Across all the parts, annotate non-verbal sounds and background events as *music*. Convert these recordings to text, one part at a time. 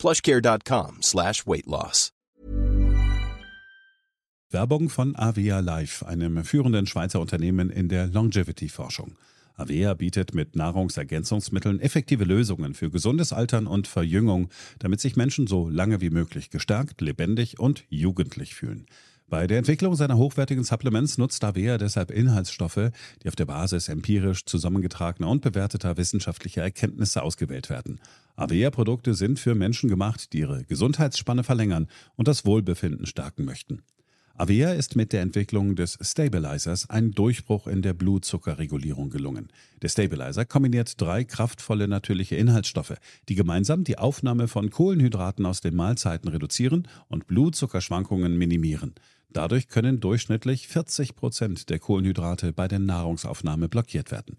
plushcare.com slash weight loss. Werbung von Avea Life, einem führenden Schweizer Unternehmen in der Longevity-Forschung. Avea bietet mit Nahrungsergänzungsmitteln effektive Lösungen für gesundes Altern und Verjüngung, damit sich Menschen so lange wie möglich gestärkt, lebendig und jugendlich fühlen. Bei der Entwicklung seiner hochwertigen Supplements nutzt Avea deshalb Inhaltsstoffe, die auf der Basis empirisch zusammengetragener und bewerteter wissenschaftlicher Erkenntnisse ausgewählt werden. Avea-Produkte sind für Menschen gemacht, die ihre Gesundheitsspanne verlängern und das Wohlbefinden stärken möchten. Avea ist mit der Entwicklung des Stabilizers ein Durchbruch in der Blutzuckerregulierung gelungen. Der Stabilizer kombiniert drei kraftvolle natürliche Inhaltsstoffe, die gemeinsam die Aufnahme von Kohlenhydraten aus den Mahlzeiten reduzieren und Blutzuckerschwankungen minimieren. Dadurch können durchschnittlich 40 Prozent der Kohlenhydrate bei der Nahrungsaufnahme blockiert werden.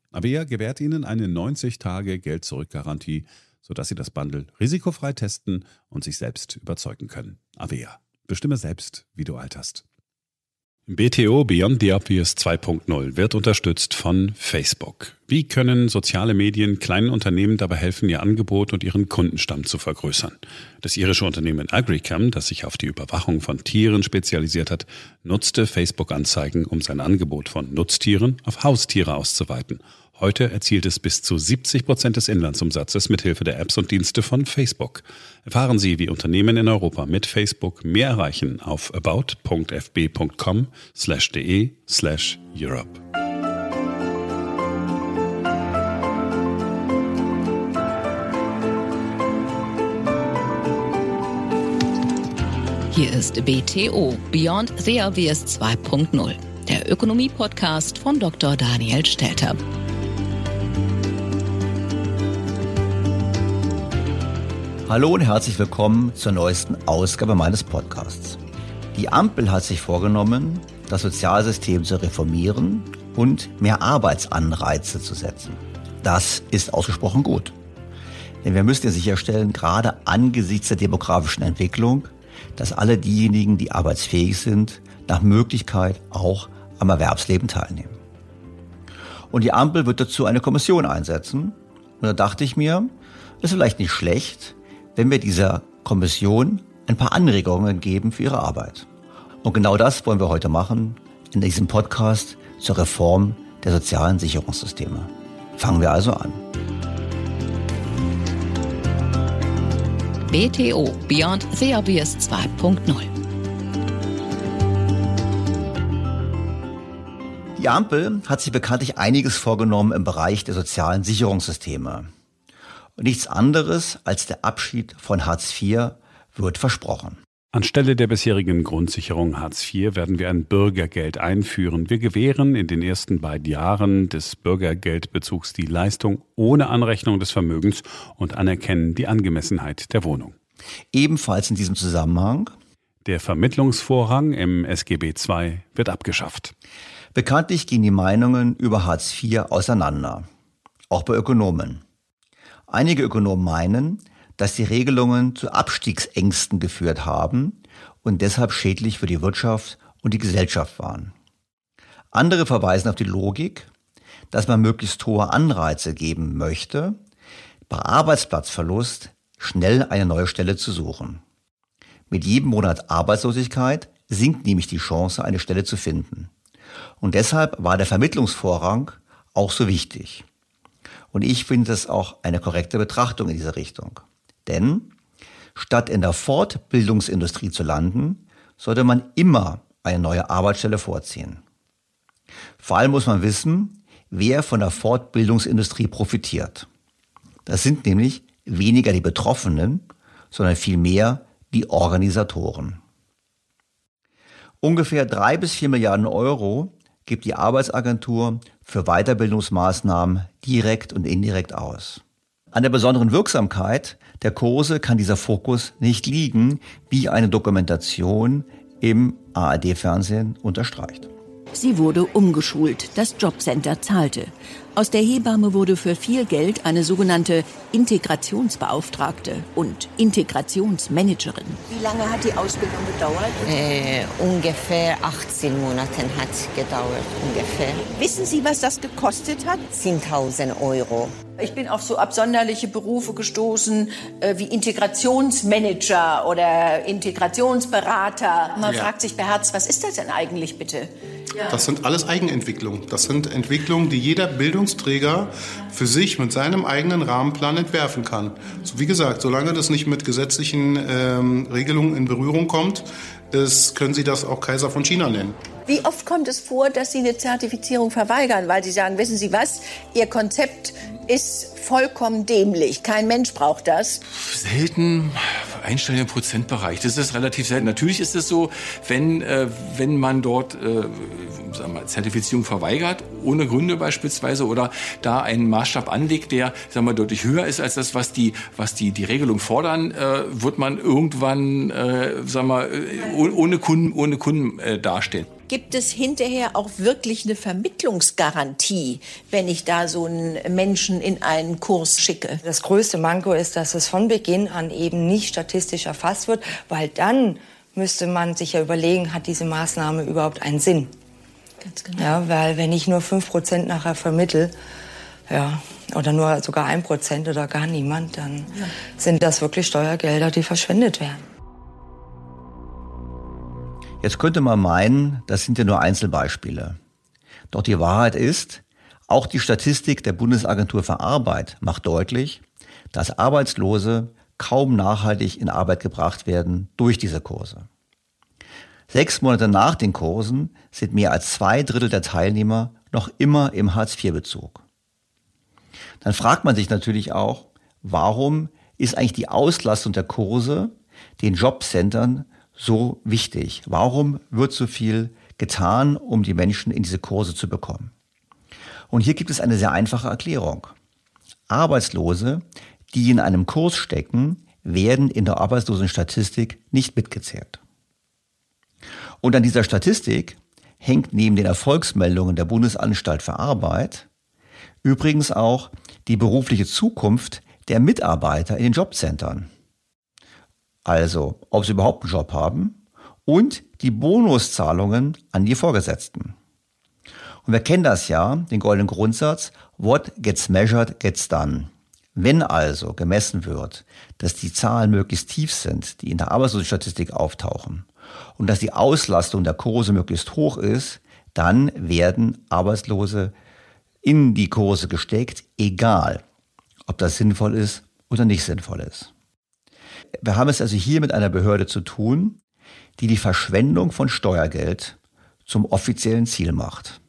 Avea gewährt Ihnen eine 90-Tage-Geld-Zurück-Garantie, sodass Sie das Bundle risikofrei testen und sich selbst überzeugen können. Avea. Bestimme selbst, wie du alterst. BTO Beyond the Obvious 2.0 wird unterstützt von Facebook. Wie können soziale Medien kleinen Unternehmen dabei helfen, ihr Angebot und ihren Kundenstamm zu vergrößern? Das irische Unternehmen Agricam, das sich auf die Überwachung von Tieren spezialisiert hat, nutzte Facebook-Anzeigen, um sein Angebot von Nutztieren auf Haustiere auszuweiten Heute erzielt es bis zu 70 Prozent des Inlandsumsatzes mithilfe der Apps und Dienste von Facebook. Erfahren Sie, wie Unternehmen in Europa mit Facebook mehr erreichen auf about.fb.com/de/europe. Hier ist BTO Beyond the Obvious 2.0, der Ökonomie-Podcast von Dr. Daniel Stelter. Hallo und herzlich willkommen zur neuesten Ausgabe meines Podcasts. Die Ampel hat sich vorgenommen, das Sozialsystem zu reformieren und mehr Arbeitsanreize zu setzen. Das ist ausgesprochen gut. Denn wir müssen ja sicherstellen, gerade angesichts der demografischen Entwicklung, dass alle diejenigen, die arbeitsfähig sind, nach Möglichkeit auch am Erwerbsleben teilnehmen. Und die Ampel wird dazu eine Kommission einsetzen. Und da dachte ich mir, ist vielleicht nicht schlecht, wenn wir dieser Kommission ein paar Anregungen geben für ihre Arbeit. Und genau das wollen wir heute machen in diesem Podcast zur Reform der sozialen Sicherungssysteme. Fangen wir also an. BTO Beyond the Obvious 2.0 Die Ampel hat sich bekanntlich einiges vorgenommen im Bereich der sozialen Sicherungssysteme. Und nichts anderes als der Abschied von Hartz IV wird versprochen. Anstelle der bisherigen Grundsicherung Hartz IV werden wir ein Bürgergeld einführen. Wir gewähren in den ersten beiden Jahren des Bürgergeldbezugs die Leistung ohne Anrechnung des Vermögens und anerkennen die Angemessenheit der Wohnung. Ebenfalls in diesem Zusammenhang der Vermittlungsvorrang im SGB II wird abgeschafft. Bekanntlich gehen die Meinungen über Hartz IV auseinander, auch bei Ökonomen. Einige Ökonomen meinen, dass die Regelungen zu Abstiegsängsten geführt haben und deshalb schädlich für die Wirtschaft und die Gesellschaft waren. Andere verweisen auf die Logik, dass man möglichst hohe Anreize geben möchte, bei Arbeitsplatzverlust schnell eine neue Stelle zu suchen. Mit jedem Monat Arbeitslosigkeit sinkt nämlich die Chance, eine Stelle zu finden. Und deshalb war der Vermittlungsvorrang auch so wichtig. Und ich finde es auch eine korrekte Betrachtung in dieser Richtung. Denn statt in der Fortbildungsindustrie zu landen, sollte man immer eine neue Arbeitsstelle vorziehen. Vor allem muss man wissen, wer von der Fortbildungsindustrie profitiert. Das sind nämlich weniger die Betroffenen, sondern vielmehr die Organisatoren. Ungefähr drei bis vier Milliarden Euro gibt die Arbeitsagentur für Weiterbildungsmaßnahmen direkt und indirekt aus. An der besonderen Wirksamkeit der Kurse kann dieser Fokus nicht liegen, wie eine Dokumentation im ARD-Fernsehen unterstreicht. Sie wurde umgeschult, das Jobcenter zahlte. Aus der Hebamme wurde für viel Geld eine sogenannte Integrationsbeauftragte und Integrationsmanagerin. Wie lange hat die Ausbildung gedauert? Äh, ungefähr 18 Monate hat gedauert, ungefähr. Wissen Sie, was das gekostet hat? 10.000 Euro. Ich bin auf so absonderliche Berufe gestoßen äh, wie Integrationsmanager oder Integrationsberater. Man ja. fragt sich beherzt, was ist das denn eigentlich bitte? Ja. Das sind alles Eigenentwicklungen. Das sind Entwicklungen, die jeder Bildungsträger für sich mit seinem eigenen Rahmenplan entwerfen kann. So, wie gesagt, solange das nicht mit gesetzlichen ähm, Regelungen in Berührung kommt, ist, können Sie das auch Kaiser von China nennen. Wie oft kommt es vor, dass Sie eine Zertifizierung verweigern, weil Sie sagen, wissen Sie was, Ihr Konzept ist vollkommen dämlich. Kein Mensch braucht das. Selten, einstelligen Prozentbereich. Das ist relativ selten. Natürlich ist es so, wenn, äh, wenn man dort äh, sagen wir, Zertifizierung verweigert, ohne Gründe beispielsweise, oder da einen Maßstab anlegt, der sagen wir, deutlich höher ist als das, was die, was die, die Regelung fordern, äh, wird man irgendwann äh, sagen wir, äh, ohne Kunden, ohne Kunden äh, dastehen gibt es hinterher auch wirklich eine Vermittlungsgarantie, wenn ich da so einen Menschen in einen Kurs schicke? Das größte Manko ist, dass es von Beginn an eben nicht statistisch erfasst wird, weil dann müsste man sich ja überlegen, hat diese Maßnahme überhaupt einen Sinn? Ganz genau. Ja, weil wenn ich nur 5% nachher vermittel, ja, oder nur sogar 1% oder gar niemand, dann ja. sind das wirklich Steuergelder, die verschwendet werden. Jetzt könnte man meinen, das sind ja nur Einzelbeispiele. Doch die Wahrheit ist, auch die Statistik der Bundesagentur für Arbeit macht deutlich, dass Arbeitslose kaum nachhaltig in Arbeit gebracht werden durch diese Kurse. Sechs Monate nach den Kursen sind mehr als zwei Drittel der Teilnehmer noch immer im Hartz-IV-Bezug. Dann fragt man sich natürlich auch, warum ist eigentlich die Auslastung der Kurse den Jobcentern so wichtig? Warum wird so viel getan, um die Menschen in diese Kurse zu bekommen? Und hier gibt es eine sehr einfache Erklärung. Arbeitslose, die in einem Kurs stecken, werden in der Arbeitslosenstatistik nicht mitgezählt. Und an dieser Statistik hängt neben den Erfolgsmeldungen der Bundesanstalt für Arbeit übrigens auch die berufliche Zukunft der Mitarbeiter in den Jobcentern. Also, ob sie überhaupt einen Job haben und die Bonuszahlungen an die Vorgesetzten. Und wir kennen das ja, den goldenen Grundsatz, what gets measured gets done. Wenn also gemessen wird, dass die Zahlen möglichst tief sind, die in der Arbeitslosenstatistik auftauchen, und dass die Auslastung der Kurse möglichst hoch ist, dann werden Arbeitslose in die Kurse gesteckt, egal ob das sinnvoll ist oder nicht sinnvoll ist. Wir haben es also hier mit einer Behörde zu tun, die die Verschwendung von Steuergeld zum offiziellen Ziel macht.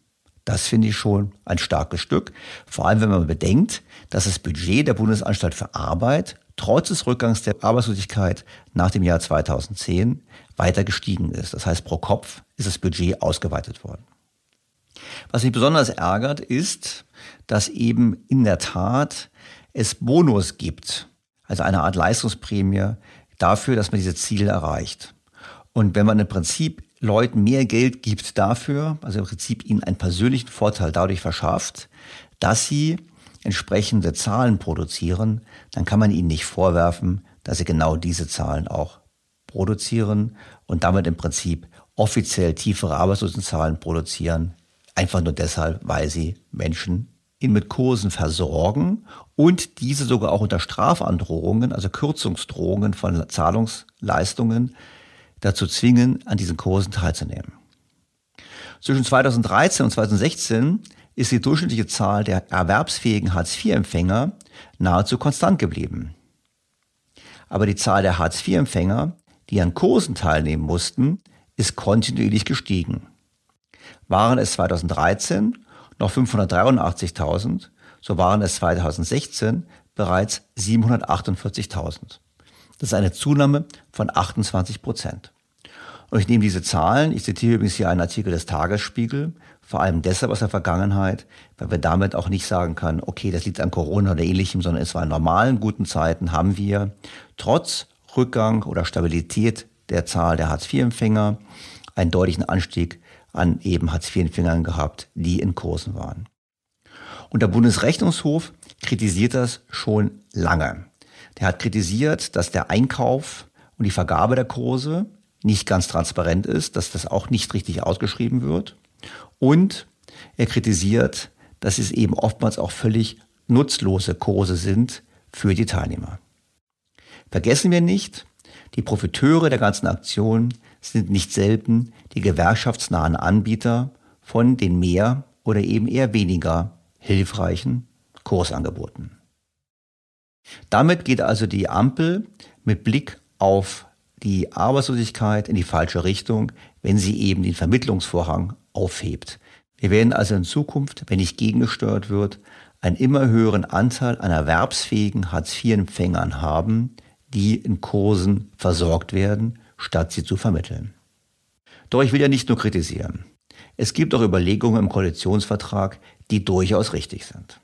Das finde ich schon ein starkes Stück, vor allem wenn man bedenkt, dass das Budget der Bundesanstalt für Arbeit trotz des Rückgangs der Arbeitslosigkeit nach dem Jahr 2010 weiter gestiegen ist. Das heißt, pro Kopf ist das Budget ausgeweitet worden. Was mich besonders ärgert, ist, dass eben in der Tat es Bonus gibt, also eine Art Leistungsprämie dafür, dass man diese Ziele erreicht. Und wenn man im Prinzip Leuten mehr Geld gibt dafür, also im Prinzip ihnen einen persönlichen Vorteil dadurch verschafft, dass sie entsprechende Zahlen produzieren, dann kann man ihnen nicht vorwerfen, dass sie genau diese Zahlen auch produzieren und damit im Prinzip offiziell tiefere Arbeitslosenzahlen produzieren, einfach nur deshalb, weil sie Menschen ihn mit Kursen versorgen und diese sogar auch unter Strafandrohungen, also Kürzungsdrohungen von Zahlungsleistungen, dazu zwingen, an diesen Kursen teilzunehmen. Zwischen 2013 und 2016 ist die durchschnittliche Zahl der erwerbsfähigen Hartz-IV-Empfänger nahezu konstant geblieben. Aber die Zahl der Hartz-IV-Empfänger, die an Kursen teilnehmen mussten, ist kontinuierlich gestiegen. Waren es 2013 noch 583.000, so waren es 2016 bereits 748.000. Das ist eine Zunahme von 28 Prozent. Und ich nehme diese Zahlen, ich zitiere übrigens hier einen Artikel des Tagesspiegel, vor allem deshalb aus der Vergangenheit, weil wir damit auch nicht sagen können, okay, das liegt an Corona oder ähnlichem, sondern es war in normalen guten Zeiten haben wir trotz Rückgang oder Stabilität der Zahl der Hartz-IV-Empfänger einen deutlichen Anstieg an eben Hartz-IV-Empfängern gehabt, die in Kursen waren. Und der Bundesrechnungshof kritisiert das schon lange. Der hat kritisiert, dass der Einkauf und die Vergabe der Kurse nicht ganz transparent ist, dass das auch nicht richtig ausgeschrieben wird. Und er kritisiert, dass es eben oftmals auch völlig nutzlose Kurse sind für die Teilnehmer. Vergessen wir nicht, die Profiteure der ganzen Aktion sind nicht selten die gewerkschaftsnahen Anbieter von den mehr oder eben eher weniger hilfreichen Kursangeboten. Damit geht also die Ampel mit Blick auf die Arbeitslosigkeit in die falsche Richtung, wenn sie eben den Vermittlungsvorhang aufhebt. Wir werden also in Zukunft, wenn nicht gegengesteuert wird, einen immer höheren Anteil an erwerbsfähigen Hartz-IV-Empfängern haben, die in Kursen versorgt werden, statt sie zu vermitteln. Doch ich will ja nicht nur kritisieren. Es gibt auch Überlegungen im Koalitionsvertrag, die durchaus richtig sind.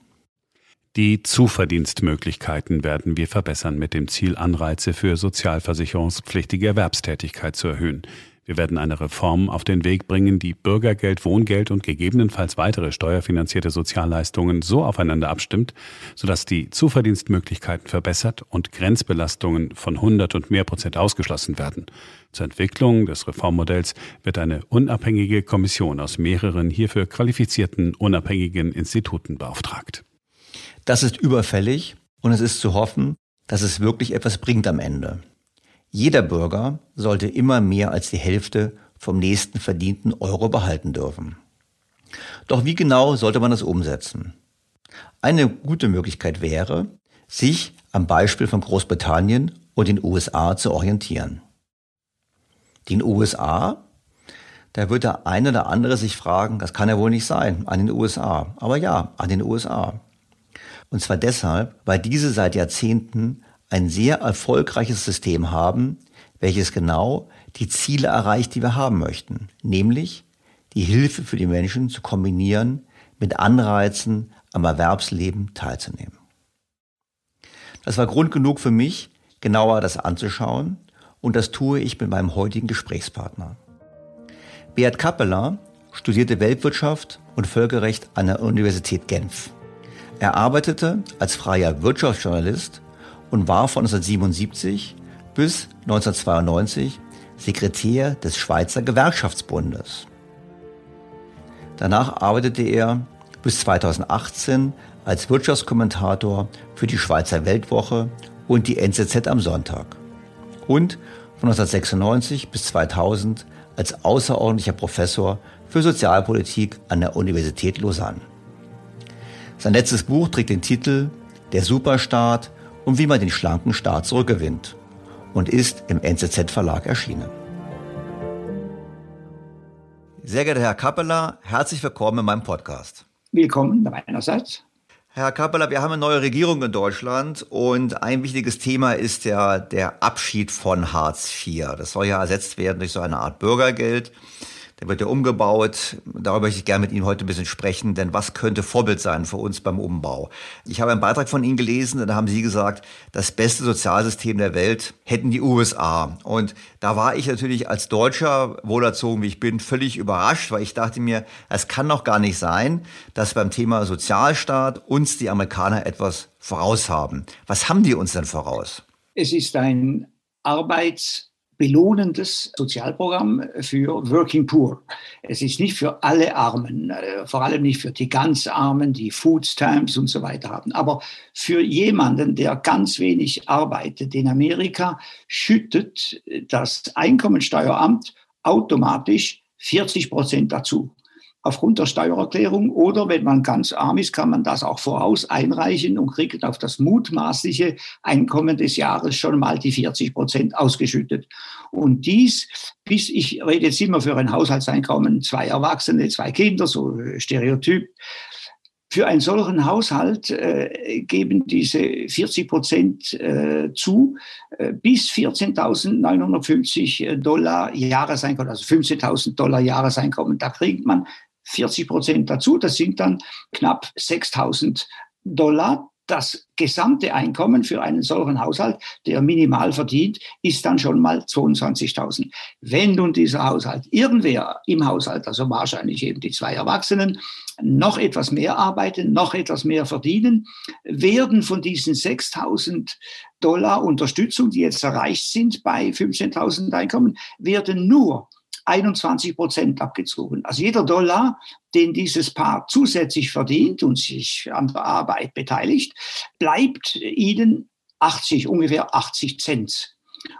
Die Zuverdienstmöglichkeiten werden wir verbessern mit dem Ziel, Anreize für sozialversicherungspflichtige Erwerbstätigkeit zu erhöhen. Wir werden eine Reform auf den Weg bringen, die Bürgergeld, Wohngeld und gegebenenfalls weitere steuerfinanzierte Sozialleistungen so aufeinander abstimmt, sodass die Zuverdienstmöglichkeiten verbessert und Grenzbelastungen von 100 und mehr Prozent ausgeschlossen werden. Zur Entwicklung des Reformmodells wird eine unabhängige Kommission aus mehreren hierfür qualifizierten unabhängigen Instituten beauftragt. Das ist überfällig und es ist zu hoffen, dass es wirklich etwas bringt am Ende. Jeder Bürger sollte immer mehr als die Hälfte vom nächsten verdienten Euro behalten dürfen. Doch wie genau sollte man das umsetzen? Eine gute Möglichkeit wäre, sich am Beispiel von Großbritannien und den USA zu orientieren. Den USA, da wird der eine oder andere sich fragen, das kann ja wohl nicht sein, an den USA. Aber ja, an den USA. Und zwar deshalb, weil diese seit Jahrzehnten ein sehr erfolgreiches System haben, welches genau die Ziele erreicht, die wir haben möchten, nämlich die Hilfe für die Menschen zu kombinieren mit Anreizen, am Erwerbsleben teilzunehmen. Das war Grund genug für mich, genauer das anzuschauen und das tue ich mit meinem heutigen Gesprächspartner. Beat Kappeler studierte Weltwirtschaft und Völkerrecht an der Universität Genf. Er arbeitete als freier Wirtschaftsjournalist und war von 1977 bis 1992 Sekretär des Schweizer Gewerkschaftsbundes. Danach arbeitete er bis 2018 als Wirtschaftskommentator für die Schweizer Weltwoche und die NZZ am Sonntag. Und von 1996 bis 2000 als außerordentlicher Professor für Sozialpolitik an der Universität Lausanne. Sein letztes Buch trägt den Titel Der Superstaat und wie man den schlanken Staat zurückgewinnt und ist im NZZ Verlag erschienen. Sehr geehrter Herr Kappeler, herzlich willkommen in meinem Podcast. Willkommen meinerseits. Herr Kappeler, wir haben eine neue Regierung in Deutschland und ein wichtiges Thema ist ja der Abschied von Hartz IV. Das soll ja ersetzt werden durch so eine Art Bürgergeld. Der wird ja umgebaut. Darüber möchte ich gerne mit Ihnen heute ein bisschen sprechen, denn was könnte Vorbild sein für uns beim Umbau? Ich habe einen Beitrag von Ihnen gelesen, da haben Sie gesagt, das beste Sozialsystem der Welt hätten die USA. Und da war ich natürlich als Deutscher, wohlerzogen wie ich bin, völlig überrascht, weil ich dachte mir, es kann doch gar nicht sein, dass beim Thema Sozialstaat uns die Amerikaner etwas voraus haben. Was haben die uns denn voraus? Es ist ein Arbeits- belohnendes Sozialprogramm für Working Poor. Es ist nicht für alle Armen, äh, vor allem nicht für die ganz Armen, die Food Stamps und so weiter haben. Aber für jemanden, der ganz wenig arbeitet in Amerika, schüttet das Einkommensteueramt automatisch 40 Prozent dazu aufgrund der Steuererklärung oder wenn man ganz arm ist, kann man das auch voraus einreichen und kriegt auf das mutmaßliche Einkommen des Jahres schon mal die 40 Prozent ausgeschüttet. Und dies, bis ich rede jetzt immer für ein Haushaltseinkommen, zwei Erwachsene, zwei Kinder, so Stereotyp. Für einen solchen Haushalt äh, geben diese 40 Prozent äh, zu äh, bis 14.950 Dollar Jahreseinkommen, also 15.000 Dollar Jahreseinkommen. Da kriegt man 40 Prozent dazu. Das sind dann knapp 6000 Dollar. Das gesamte Einkommen für einen solchen Haushalt, der minimal verdient, ist dann schon mal 22.000. Wenn nun dieser Haushalt irgendwer im Haushalt, also wahrscheinlich eben die zwei Erwachsenen, noch etwas mehr arbeiten, noch etwas mehr verdienen, werden von diesen 6.000 Dollar Unterstützung, die jetzt erreicht sind bei 15.000 Einkommen, werden nur 21 Prozent abgezogen. Also jeder Dollar, den dieses Paar zusätzlich verdient und sich an der Arbeit beteiligt, bleibt ihnen 80, ungefähr 80 Cent.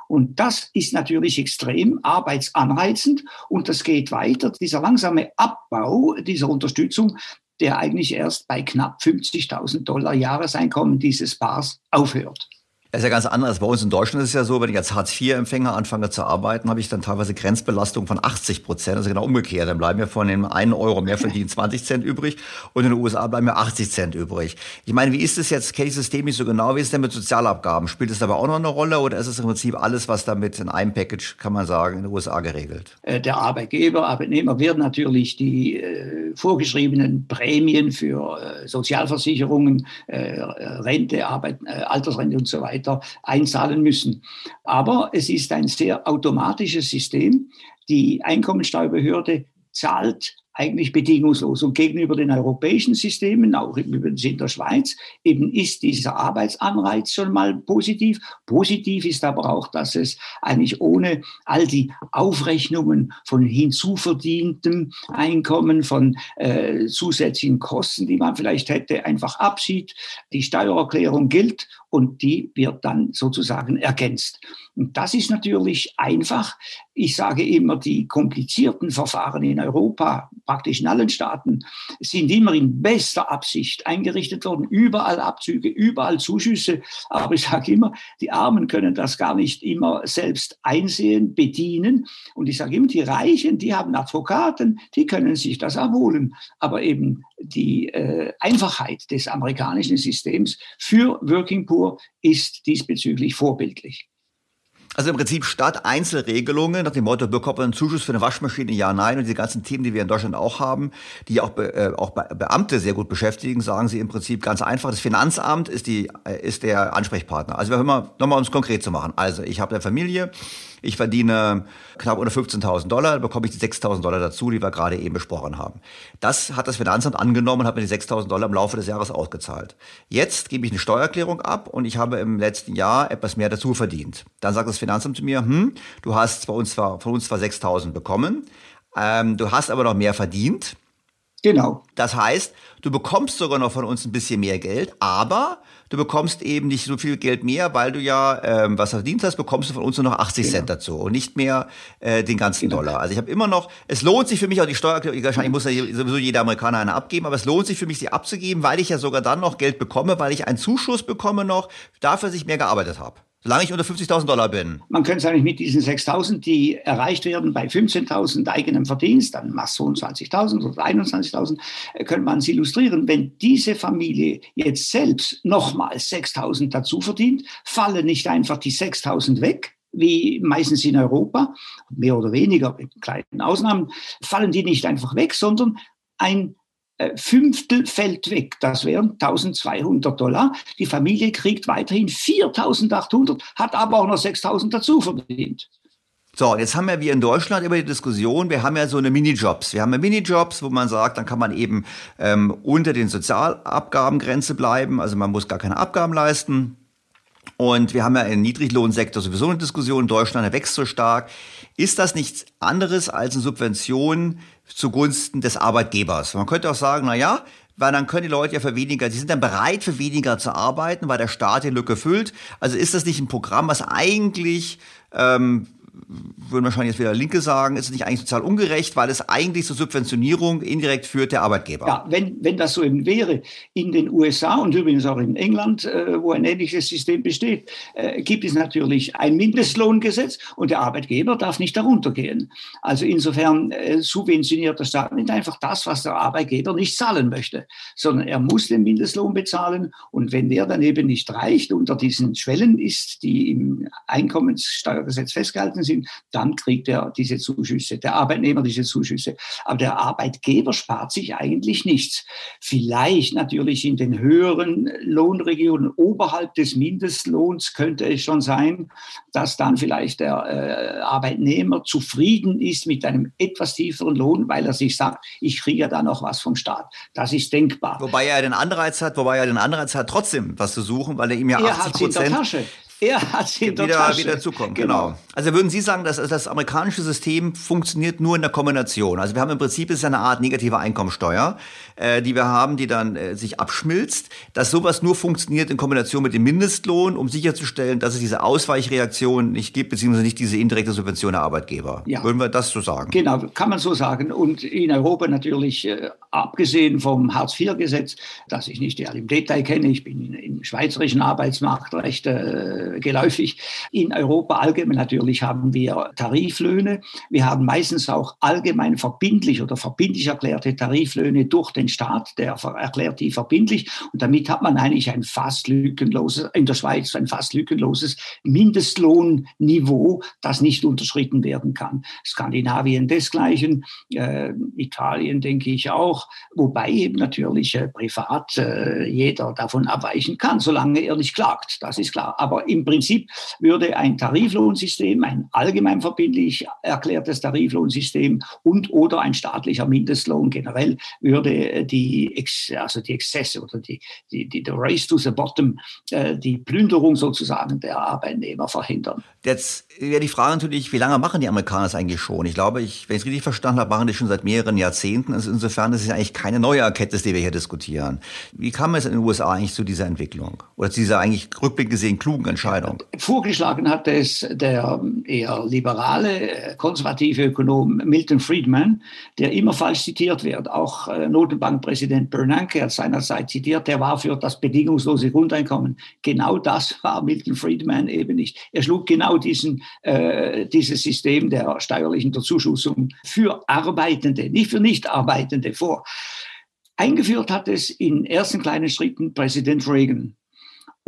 Und das ist natürlich extrem arbeitsanreizend und das geht weiter. Dieser langsame Abbau dieser Unterstützung, der eigentlich erst bei knapp 50.000 Dollar Jahreseinkommen dieses Paars aufhört. Das ist ja ganz anders. Bei uns in Deutschland ist es ja so, wenn ich als Hartz-IV-Empfänger anfange zu arbeiten, habe ich dann teilweise Grenzbelastung von 80 Prozent. Also genau umgekehrt. Dann bleiben mir von dem einen Euro mehr verdienen *laughs* 20 Cent übrig und in den USA bleiben mir 80 Cent übrig. Ich meine, wie ist es jetzt? Kenne ich das System nicht so genau. Wie ist es denn mit Sozialabgaben? Spielt es dabei auch noch eine Rolle oder ist es im Prinzip alles, was damit in einem Package, kann man sagen, in den USA geregelt? Äh, der Arbeitgeber, Arbeitnehmer werden natürlich die äh, vorgeschriebenen Prämien für äh, Sozialversicherungen, äh, Rente, Arbeit, äh, Altersrente und so weiter weiter einzahlen müssen. Aber es ist ein sehr automatisches System. Die Einkommensteuerbehörde zahlt eigentlich bedingungslos. Und gegenüber den europäischen Systemen, auch übrigens in der Schweiz, eben ist dieser Arbeitsanreiz schon mal positiv. Positiv ist aber auch, dass es eigentlich ohne all die Aufrechnungen von hinzuverdientem Einkommen, von äh, zusätzlichen Kosten, die man vielleicht hätte, einfach absieht. Die Steuererklärung gilt und die wird dann sozusagen ergänzt. Und das ist natürlich einfach. Ich sage immer, die komplizierten Verfahren in Europa, praktisch in allen Staaten, sind immer in bester Absicht eingerichtet worden. Überall Abzüge, überall Zuschüsse. Aber ich sage immer, die Armen können das gar nicht immer selbst einsehen, bedienen. Und ich sage immer, die Reichen, die haben Advokaten, die können sich das abholen. Aber eben die äh, Einfachheit des amerikanischen Systems für Working Poor ist diesbezüglich vorbildlich. Also im Prinzip statt Einzelregelungen nach dem Motto, bekommt man einen Zuschuss für eine Waschmaschine, ja, nein, und diese ganzen Themen, die wir in Deutschland auch haben, die auch, äh, auch Beamte sehr gut beschäftigen, sagen sie im Prinzip ganz einfach, das Finanzamt ist, die, äh, ist der Ansprechpartner. Also wir mal, nochmal um es konkret zu machen. Also ich habe eine Familie, ich verdiene knapp unter 15.000 Dollar, dann bekomme ich die 6.000 Dollar dazu, die wir gerade eben besprochen haben. Das hat das Finanzamt angenommen und hat mir die 6.000 Dollar im Laufe des Jahres ausgezahlt. Jetzt gebe ich eine Steuererklärung ab und ich habe im letzten Jahr etwas mehr dazu verdient. Dann sagt das Finanzamt zu mir, hm, du hast bei uns zwar, von uns zwar 6.000 bekommen, ähm, du hast aber noch mehr verdient. Genau. Das heißt, du bekommst sogar noch von uns ein bisschen mehr Geld, aber du bekommst eben nicht so viel Geld mehr, weil du ja ähm, was verdient hast, bekommst du von uns nur noch 80 genau. Cent dazu und nicht mehr äh, den ganzen genau. Dollar. Also ich habe immer noch, es lohnt sich für mich auch die Steuererklärung, wahrscheinlich muss ja sowieso jeder Amerikaner eine abgeben, aber es lohnt sich für mich, sie abzugeben, weil ich ja sogar dann noch Geld bekomme, weil ich einen Zuschuss bekomme noch dafür, dass ich mehr gearbeitet habe. Solange ich unter 50.000 Dollar bin. Man könnte sagen, mit diesen 6.000, die erreicht werden bei 15.000 eigenem Verdienst, dann machst du 22.000 oder 21.000, äh, könnte man es illustrieren. Wenn diese Familie jetzt selbst nochmals 6.000 dazu verdient, fallen nicht einfach die 6.000 weg, wie meistens in Europa, mehr oder weniger mit kleinen Ausnahmen, fallen die nicht einfach weg, sondern ein Fünftel fällt weg. Das wären 1200 Dollar. Die Familie kriegt weiterhin 4800, hat aber auch noch 6000 dazu verdient. So, jetzt haben wir wie in Deutschland über die Diskussion, wir haben ja so eine Minijobs. Wir haben ja Minijobs, wo man sagt, dann kann man eben ähm, unter den Sozialabgabengrenze bleiben, also man muss gar keine Abgaben leisten. Und wir haben ja im Niedriglohnsektor sowieso eine Diskussion, Deutschland wächst so stark. Ist das nichts anderes als eine Subvention zugunsten des Arbeitgebers? Man könnte auch sagen, na ja, weil dann können die Leute ja für weniger, sie sind dann bereit für weniger zu arbeiten, weil der Staat die Lücke füllt. Also ist das nicht ein Programm, was eigentlich ähm, würden wahrscheinlich jetzt wieder Linke sagen, ist es nicht eigentlich sozial ungerecht, weil es eigentlich zur Subventionierung indirekt führt der Arbeitgeber. Ja, wenn, wenn das so eben wäre, in den USA und übrigens auch in England, äh, wo ein ähnliches System besteht, äh, gibt es natürlich ein Mindestlohngesetz und der Arbeitgeber darf nicht darunter gehen. Also insofern äh, subventioniert der Staat nicht einfach das, was der Arbeitgeber nicht zahlen möchte, sondern er muss den Mindestlohn bezahlen und wenn der dann eben nicht reicht, unter diesen Schwellen ist, die im Einkommenssteuergesetz festgehalten sind, sind, dann kriegt er diese Zuschüsse, der Arbeitnehmer diese Zuschüsse. Aber der Arbeitgeber spart sich eigentlich nichts. Vielleicht natürlich in den höheren Lohnregionen oberhalb des Mindestlohns könnte es schon sein, dass dann vielleicht der äh, Arbeitnehmer zufrieden ist mit einem etwas tieferen Lohn, weil er sich sagt, ich kriege da noch was vom Staat. Das ist denkbar. Wobei er den Anreiz hat, wobei er den Anreiz hat, trotzdem was zu suchen, weil er ihm ja 80 Prozent er hat sie in wieder, wieder zukommen. Genau. genau. Also würden Sie sagen, dass das amerikanische System funktioniert nur in der Kombination? Also wir haben im Prinzip ist eine Art negative Einkommensteuer, äh, die wir haben, die dann äh, sich abschmilzt, dass sowas nur funktioniert in Kombination mit dem Mindestlohn, um sicherzustellen, dass es diese Ausweichreaktion nicht gibt, beziehungsweise nicht diese indirekte Subvention der Arbeitgeber. Ja. Würden wir das so sagen? Genau, kann man so sagen. Und in Europa natürlich, äh, abgesehen vom Hartz-IV-Gesetz, das ich nicht im Detail kenne, ich bin im schweizerischen Arbeitsmarktrecht äh, geläufig. In Europa allgemein natürlich haben wir Tariflöhne. Wir haben meistens auch allgemein verbindlich oder verbindlich erklärte Tariflöhne durch den Staat, der erklärt die verbindlich. Und damit hat man eigentlich ein fast lückenloses, in der Schweiz ein fast lückenloses Mindestlohnniveau, das nicht unterschritten werden kann. Skandinavien desgleichen, äh, Italien denke ich auch, wobei eben natürlich äh, privat äh, jeder davon abweichen kann, solange er nicht klagt. Das ist klar. Aber im im Prinzip würde ein Tariflohnsystem, ein allgemein verbindlich erklärtes Tariflohnsystem und oder ein staatlicher Mindestlohn generell würde die, Ex, also die Exzesse oder die, die, die, race to the bottom, äh, die Plünderung sozusagen der Arbeitnehmer verhindern. Jetzt wäre die Frage natürlich, wie lange machen die Amerikaner das eigentlich schon? Ich glaube, ich, wenn ich es richtig verstanden habe, machen die schon seit mehreren Jahrzehnten. Also insofern ist es eigentlich keine neue Erkenntnis, die wir hier diskutieren. Wie kam es in den USA eigentlich zu dieser Entwicklung? Oder zu dieser eigentlich rückblickend gesehen klugen Entscheidung? Entscheidung. Vorgeschlagen hat es der eher liberale, konservative Ökonom Milton Friedman, der immer falsch zitiert wird. Auch äh, Notenbankpräsident Bernanke hat seinerzeit zitiert, der war für das bedingungslose Grundeinkommen. Genau das *laughs* war Milton Friedman eben nicht. Er schlug genau diesen, äh, dieses System der steuerlichen Zuschussung für Arbeitende, nicht für Nichtarbeitende vor. Eingeführt hat es in ersten kleinen Schritten Präsident Reagan.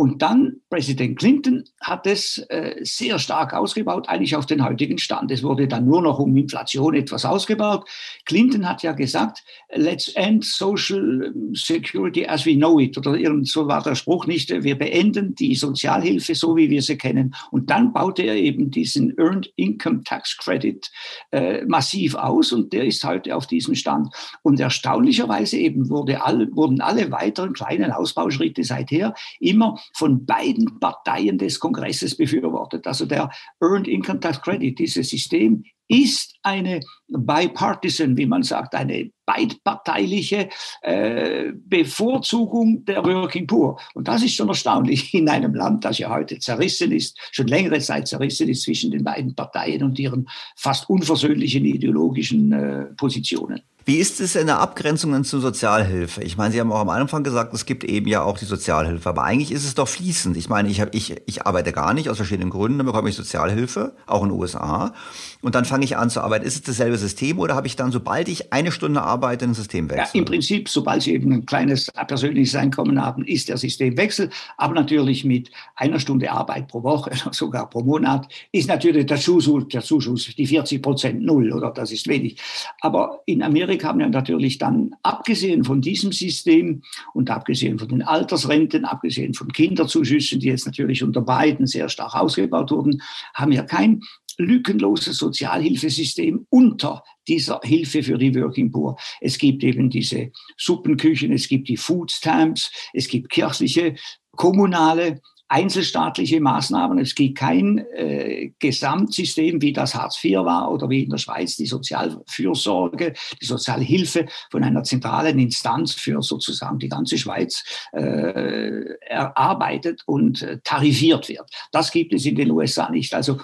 Und dann Präsident Clinton hat es äh, sehr stark ausgebaut, eigentlich auf den heutigen Stand. Es wurde dann nur noch um Inflation etwas ausgebaut. Clinton hat ja gesagt, let's end social security as we know it. Oder irgend so war der Spruch nicht, wir beenden die Sozialhilfe so, wie wir sie kennen. Und dann baute er eben diesen Earned Income Tax Credit äh, massiv aus und der ist heute auf diesem Stand. Und erstaunlicherweise eben wurde all, wurden alle weiteren kleinen Ausbauschritte seither immer von beiden Parteien des Kongresses befürwortet. Also der Earned Income Tax Credit, dieses System ist eine bipartisan, wie man sagt, eine beidparteiliche äh, Bevorzugung der Working Poor. Und das ist schon erstaunlich *laughs* in einem Land, das ja heute zerrissen ist, schon längere Zeit zerrissen ist zwischen den beiden Parteien und ihren fast unversöhnlichen ideologischen äh, Positionen. Wie ist es in der Abgrenzung zur Sozialhilfe? Ich meine, Sie haben auch am Anfang gesagt, es gibt eben ja auch die Sozialhilfe, aber eigentlich ist es doch fließend. Ich meine, ich, hab, ich, ich arbeite gar nicht aus verschiedenen Gründen, dann bekomme ich Sozialhilfe, auch in den USA, und dann fange ich an zu arbeiten. Ist es dasselbe System oder habe ich dann, sobald ich eine Stunde arbeite, ein Systemwechsel? Ja, im Prinzip, sobald Sie eben ein kleines persönliches Einkommen haben, ist der Systemwechsel, aber natürlich mit einer Stunde Arbeit pro Woche, sogar pro Monat, ist natürlich der Zuschuss, der Zuschuss die 40 Prozent null, oder das ist wenig. Aber in Amerika haben ja natürlich dann, abgesehen von diesem System und abgesehen von den Altersrenten, abgesehen von Kinderzuschüssen, die jetzt natürlich unter beiden sehr stark ausgebaut wurden, haben ja kein lückenloses Sozialhilfesystem unter dieser Hilfe für die Working Poor. Es gibt eben diese Suppenküchen, es gibt die Food Stamps, es gibt kirchliche, kommunale einzelstaatliche Maßnahmen. Es gibt kein äh, Gesamtsystem, wie das Hartz IV war oder wie in der Schweiz die Sozialfürsorge, die Sozialhilfe von einer zentralen Instanz für sozusagen die ganze Schweiz äh, erarbeitet und äh, tarifiert wird. Das gibt es in den USA nicht. Also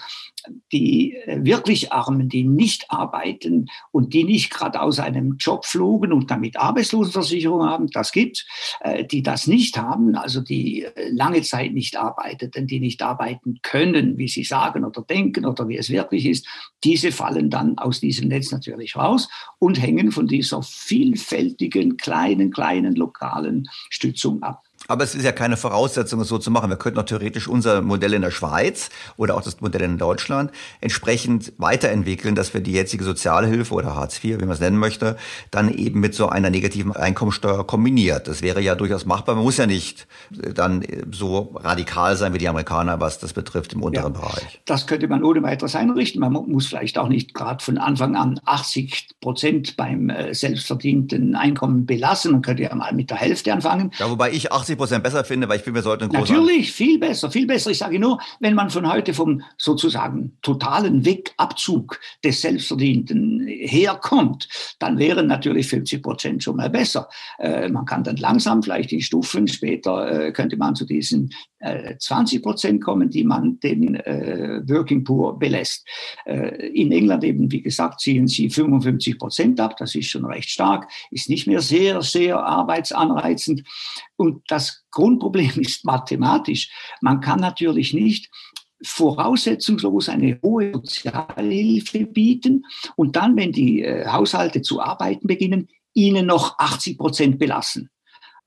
die äh, wirklich Armen, die nicht arbeiten und die nicht gerade aus einem Job flogen und damit Arbeitslosenversicherung haben, das gibt, äh, die das nicht haben, also die äh, lange Zeit nicht arbeiteten, die nicht arbeiten können, wie sie sagen oder denken oder wie es wirklich ist, diese fallen dann aus diesem Netz natürlich raus und hängen von dieser vielfältigen, kleinen, kleinen lokalen Stützung ab. Aber es ist ja keine Voraussetzung, es so zu machen. Wir könnten auch theoretisch unser Modell in der Schweiz oder auch das Modell in Deutschland entsprechend weiterentwickeln, dass wir die jetzige Sozialhilfe oder Hartz IV, wie man es nennen möchte, dann eben mit so einer negativen Einkommensteuer kombiniert. Das wäre ja durchaus machbar. Man muss ja nicht dann so radikal sein wie die Amerikaner, was das betrifft im unteren ja, Bereich. Das könnte man ohne weiteres einrichten. Man muss vielleicht auch nicht gerade von Anfang an 80 Prozent beim äh, selbstverdienten Einkommen belassen. Man könnte ja mal mit der Hälfte anfangen. Ja, wobei ich 80 80 Prozent besser finde, weil ich finde, wir sollten Natürlich, viel besser, viel besser. Ich sage nur, wenn man von heute vom sozusagen totalen Wegabzug des Selbstverdienten herkommt, dann wären natürlich 50 Prozent schon mal besser. Äh, man kann dann langsam, vielleicht in Stufen später, äh, könnte man zu diesen 20 äh, Prozent kommen, die man den äh, Working Poor belässt. Äh, in England eben, wie gesagt, ziehen sie 55 Prozent ab. Das ist schon recht stark, ist nicht mehr sehr, sehr arbeitsanreizend. Und das Grundproblem *laughs* ist mathematisch. Man kann natürlich nicht voraussetzungslos eine hohe Sozialhilfe bieten und dann, wenn die äh, Haushalte zu arbeiten beginnen, ihnen noch 80 Prozent belassen.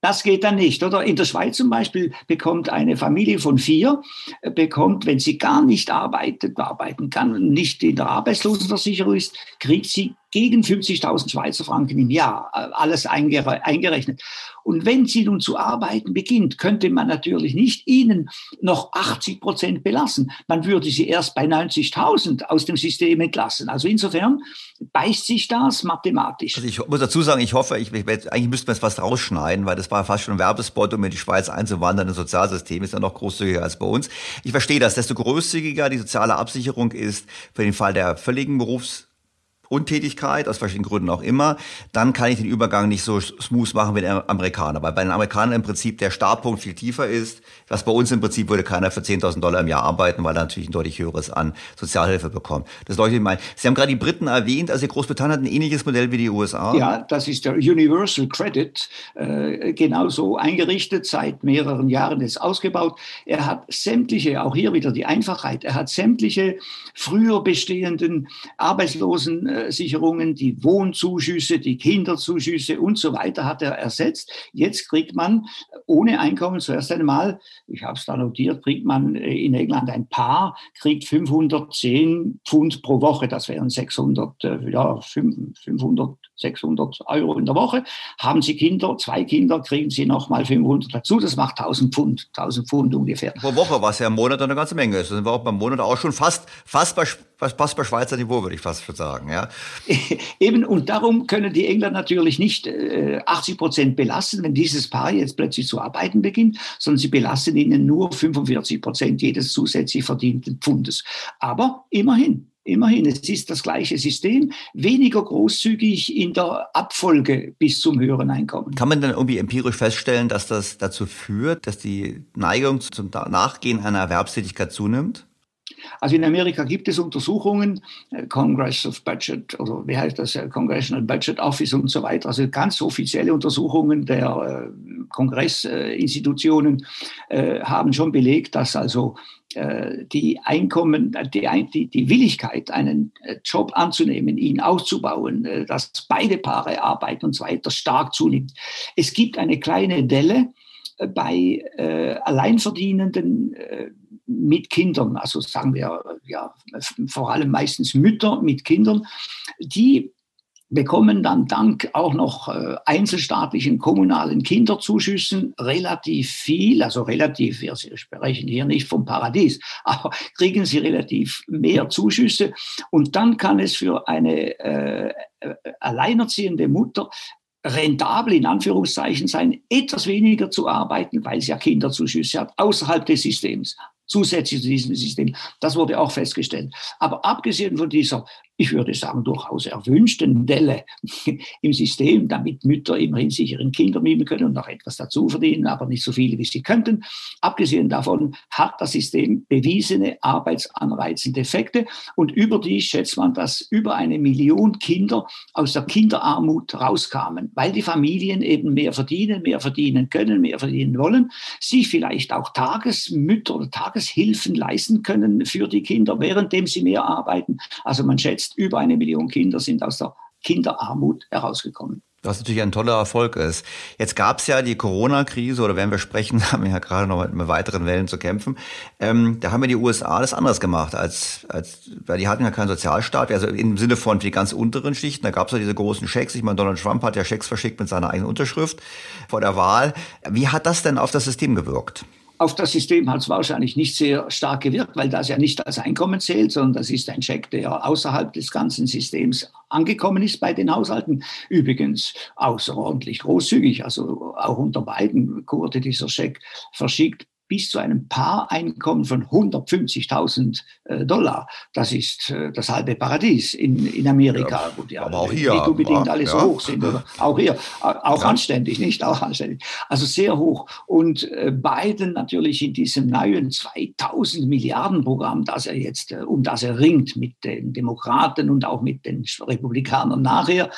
Das geht dann nicht, oder? In der Schweiz zum Beispiel bekommt eine Familie von vier, äh, bekommt, wenn sie gar nicht arbeitet, arbeiten kann und nicht in der Arbeitslosenversicherung ist, kriegt sie gegen 50.000 Schweizer Franken im Jahr, äh, alles eingerechnet. Und wenn sie nun zu arbeiten beginnt, könnte man natürlich nicht ihnen noch 80 Prozent belassen. Man würde sie erst bei 90.000 aus dem System entlassen. Also insofern beißt sich das mathematisch. Also ich muss dazu sagen, ich hoffe, ich, eigentlich müssten wir jetzt was rausschneiden, weil das war fast schon ein Werbespot, um in die Schweiz einzuwandern. Das Sozialsystem ist ja noch großzügiger als bei uns. Ich verstehe das. Desto großzügiger die soziale Absicherung ist für den Fall der völligen Berufs Untätigkeit, aus welchen Gründen auch immer, dann kann ich den Übergang nicht so smooth machen wie der Amerikaner. Weil bei den Amerikanern im Prinzip der Startpunkt viel tiefer ist. Was bei uns im Prinzip würde keiner für 10.000 Dollar im Jahr arbeiten, weil er natürlich ein deutlich höheres an Sozialhilfe bekommt. Das leuchtet ich meinen. Sie haben gerade die Briten erwähnt, also Großbritannien hat ein ähnliches Modell wie die USA. Ja, das ist der Universal Credit, äh, genauso eingerichtet, seit mehreren Jahren ist ausgebaut. Er hat sämtliche, auch hier wieder die Einfachheit, er hat sämtliche früher bestehenden Arbeitslosen äh, Sicherungen, die Wohnzuschüsse, die Kinderzuschüsse und so weiter hat er ersetzt. Jetzt kriegt man ohne Einkommen zuerst einmal, ich habe es da notiert, kriegt man in England ein Paar, kriegt 510 Pfund pro Woche, das wären 600, äh, ja, 500, 600 Euro in der Woche. Haben Sie Kinder, zwei Kinder, kriegen Sie nochmal 500 dazu, das macht 1000 Pfund, 1000 Pfund ungefähr. Pro Woche, was ja im Monat eine ganze Menge ist. Das sind wir auch beim Monat auch schon fast, fast bei was passt bei Schweizer Niveau, würde ich fast sagen. Ja. *laughs* Eben, und darum können die Engländer natürlich nicht äh, 80 Prozent belassen, wenn dieses Paar jetzt plötzlich zu arbeiten beginnt, sondern sie belassen ihnen nur 45 Prozent jedes zusätzlich verdienten Pfundes. Aber immerhin, Immerhin, es ist das gleiche System, weniger großzügig in der Abfolge bis zum höheren Einkommen. Kann man dann irgendwie empirisch feststellen, dass das dazu führt, dass die Neigung zum Nachgehen einer Erwerbstätigkeit zunimmt? Also in Amerika gibt es Untersuchungen, äh, Congress of Budget oder wie heißt das, äh, Congressional Budget Office und so weiter, also ganz offizielle Untersuchungen der äh, Kongressinstitutionen haben schon belegt, dass also die Einkommen, die, die, Willigkeit, einen Job anzunehmen, ihn auszubauen, dass beide Paare arbeiten und so weiter stark zunimmt. Es gibt eine kleine Delle bei äh, Alleinverdienenden äh, mit Kindern, also sagen wir ja vor allem meistens Mütter mit Kindern, die bekommen dann dank auch noch äh, einzelstaatlichen kommunalen Kinderzuschüssen relativ viel, also relativ, wir sprechen hier nicht vom Paradies, *laughs* aber kriegen sie relativ mehr Zuschüsse. Und dann kann es für eine äh, äh alleinerziehende Mutter rentabel in Anführungszeichen sein, etwas weniger zu arbeiten, weil sie ja Kinderzuschüsse hat, außerhalb des Systems zusätzlich zu diesem System. Das wurde auch festgestellt. Aber abgesehen von dieser ich würde sagen, durchaus erwünschten Delle *laughs* im System, damit Mütter immerhin sich ihren Kindern mimen können und noch etwas dazu verdienen, aber nicht so viele, wie sie könnten. Abgesehen davon hat das System bewiesene arbeitsanreizende Effekte und überdies schätzt man, dass über eine Million Kinder aus der Kinderarmut rauskamen, weil die Familien eben mehr verdienen, mehr verdienen können, mehr verdienen wollen, sich vielleicht auch Tagesmütter oder Tageshilfen leisten können für die Kinder, währenddem sie mehr arbeiten. Also man schätzt, jetzt über eine Million Kinder sind aus der Kinderarmut herausgekommen. Was natürlich ein toller Erfolg ist. Jetzt gab es ja die Corona-Krise, oder wenn wir sprechen, *laughs* haben wir ja gerade noch mit weiteren Wellen zu kämpfen. Ähm, da haben ja die USA das anders gemacht, als, als, weil die hatten ja keinen Sozialstaat, also im Sinne von die ganz unteren Schichten. Da gab es ja diese großen Schecks. Ich meine, Donald Trump hat ja Schecks verschickt mit seiner eigenen Unterschrift vor der Wahl. Wie hat das denn auf das System gewirkt? Auf das System hat es wahrscheinlich nicht sehr stark gewirkt, weil das ja nicht als Einkommen zählt, sondern das ist ein Scheck, der außerhalb des ganzen Systems angekommen ist bei den Haushalten. Übrigens außerordentlich großzügig, also auch unter beiden wurde dieser Scheck verschickt bis zu einem Paareinkommen von 150.000 äh, Dollar. Das ist äh, das halbe Paradies in, in Amerika, ja, wo die aber auch hier, nicht unbedingt alle ja. so hoch sind. Oder? Auch hier, auch ja. anständig, nicht? Auch anständig. Also sehr hoch. Und äh, Biden natürlich in diesem neuen 2000 Milliarden Programm, das er jetzt, um das er ringt mit den Demokraten und auch mit den Republikanern nachher,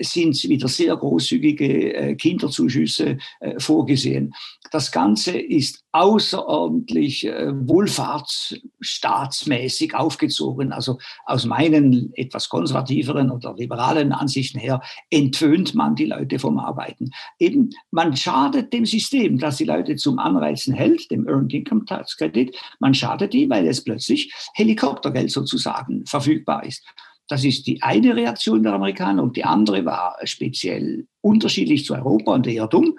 sind wieder sehr großzügige Kinderzuschüsse vorgesehen. Das Ganze ist außerordentlich äh, wohlfahrtsstaatsmäßig aufgezogen. Also aus meinen etwas konservativeren oder liberalen Ansichten her entwöhnt man die Leute vom Arbeiten. Eben, man schadet dem System, das die Leute zum Anreizen hält, dem Earned Income Tax Credit. Man schadet die, weil es plötzlich Helikoptergeld sozusagen verfügbar ist. Das ist die eine Reaktion der Amerikaner und die andere war speziell unterschiedlich zu Europa und eher dumm.